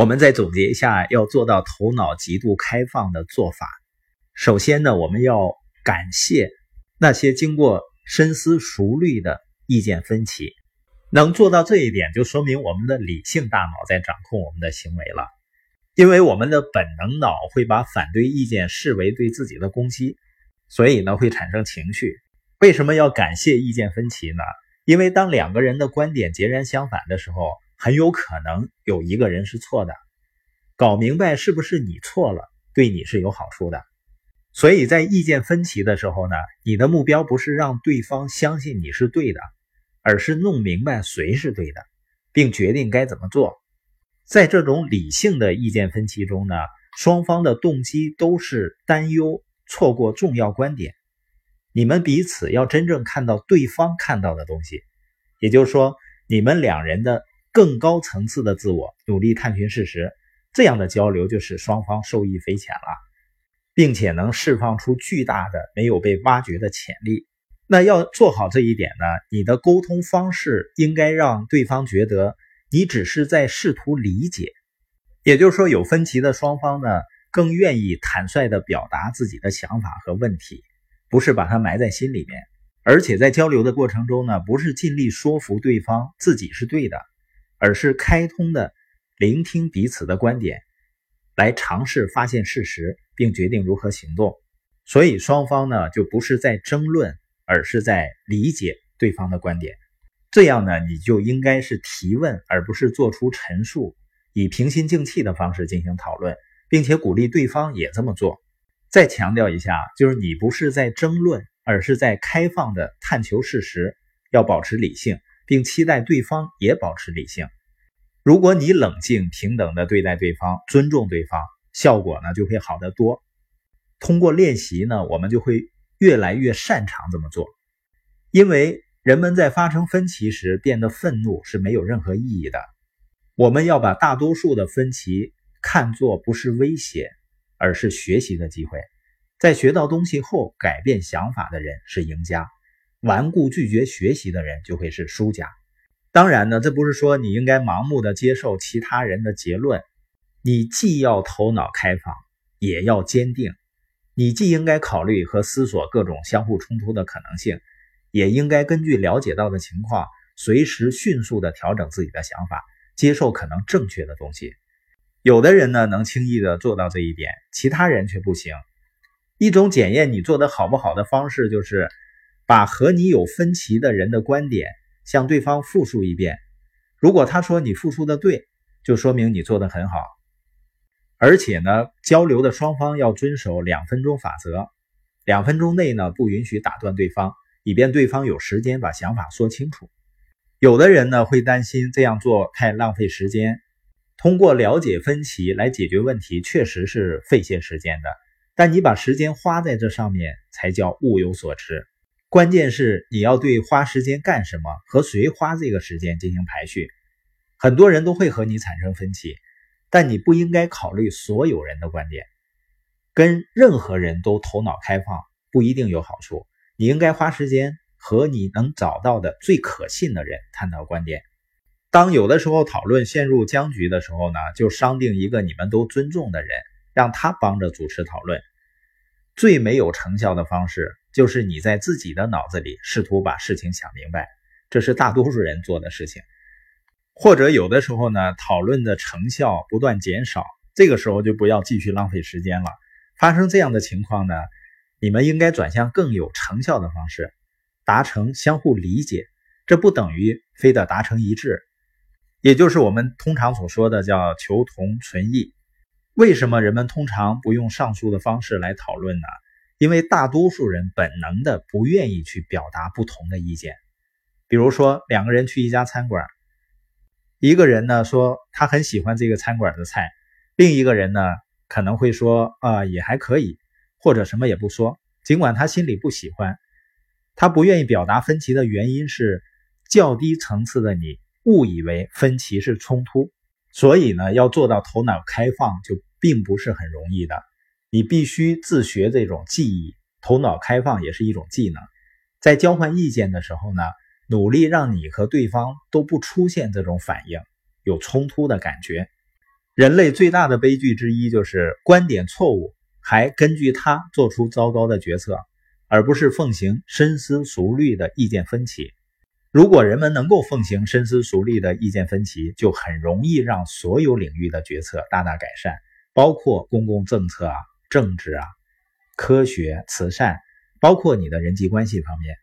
我们再总结一下，要做到头脑极度开放的做法。首先呢，我们要感谢那些经过深思熟虑的意见分歧。能做到这一点，就说明我们的理性大脑在掌控我们的行为了。因为我们的本能脑会把反对意见视为对自己的攻击，所以呢会产生情绪。为什么要感谢意见分歧呢？因为当两个人的观点截然相反的时候，很有可能有一个人是错的。搞明白是不是你错了，对你是有好处的。所以在意见分歧的时候呢，你的目标不是让对方相信你是对的。而是弄明白谁是对的，并决定该怎么做。在这种理性的意见分歧中呢，双方的动机都是担忧错过重要观点。你们彼此要真正看到对方看到的东西，也就是说，你们两人的更高层次的自我努力探寻事实，这样的交流就使双方受益匪浅了，并且能释放出巨大的没有被挖掘的潜力。那要做好这一点呢，你的沟通方式应该让对方觉得你只是在试图理解，也就是说，有分歧的双方呢更愿意坦率地表达自己的想法和问题，不是把它埋在心里面。而且在交流的过程中呢，不是尽力说服对方自己是对的，而是开通的聆听彼此的观点，来尝试发现事实，并决定如何行动。所以双方呢就不是在争论。而是在理解对方的观点，这样呢，你就应该是提问，而不是做出陈述，以平心静气的方式进行讨论，并且鼓励对方也这么做。再强调一下，就是你不是在争论，而是在开放的探求事实，要保持理性，并期待对方也保持理性。如果你冷静平等的对待对方，尊重对方，效果呢就会好得多。通过练习呢，我们就会。越来越擅长这么做，因为人们在发生分歧时变得愤怒是没有任何意义的。我们要把大多数的分歧看作不是威胁，而是学习的机会。在学到东西后改变想法的人是赢家，顽固拒绝学习的人就会是输家。当然呢，这不是说你应该盲目的接受其他人的结论，你既要头脑开放，也要坚定。你既应该考虑和思索各种相互冲突的可能性，也应该根据了解到的情况，随时迅速地调整自己的想法，接受可能正确的东西。有的人呢能轻易地做到这一点，其他人却不行。一种检验你做的好不好的方式，就是把和你有分歧的人的观点向对方复述一遍。如果他说你复述的对，就说明你做的很好。而且呢，交流的双方要遵守两分钟法则，两分钟内呢不允许打断对方，以便对方有时间把想法说清楚。有的人呢会担心这样做太浪费时间，通过了解分歧来解决问题确实是费些时间的，但你把时间花在这上面才叫物有所值。关键是你要对花时间干什么和谁花这个时间进行排序。很多人都会和你产生分歧。但你不应该考虑所有人的观点，跟任何人都头脑开放不一定有好处。你应该花时间和你能找到的最可信的人探讨观点。当有的时候讨论陷入僵局的时候呢，就商定一个你们都尊重的人，让他帮着主持讨论。最没有成效的方式就是你在自己的脑子里试图把事情想明白，这是大多数人做的事情。或者有的时候呢，讨论的成效不断减少，这个时候就不要继续浪费时间了。发生这样的情况呢，你们应该转向更有成效的方式，达成相互理解。这不等于非得达成一致，也就是我们通常所说的叫求同存异。为什么人们通常不用上述的方式来讨论呢？因为大多数人本能的不愿意去表达不同的意见。比如说，两个人去一家餐馆。一个人呢说他很喜欢这个餐馆的菜，另一个人呢可能会说啊也还可以，或者什么也不说。尽管他心里不喜欢，他不愿意表达分歧的原因是较低层次的你误以为分歧是冲突，所以呢要做到头脑开放就并不是很容易的。你必须自学这种技艺，头脑开放也是一种技能。在交换意见的时候呢。努力让你和对方都不出现这种反应，有冲突的感觉。人类最大的悲剧之一就是观点错误，还根据它做出糟糕的决策，而不是奉行深思熟虑的意见分歧。如果人们能够奉行深思熟虑的意见分歧，就很容易让所有领域的决策大大改善，包括公共政策啊、政治啊、科学、慈善，包括你的人际关系方面。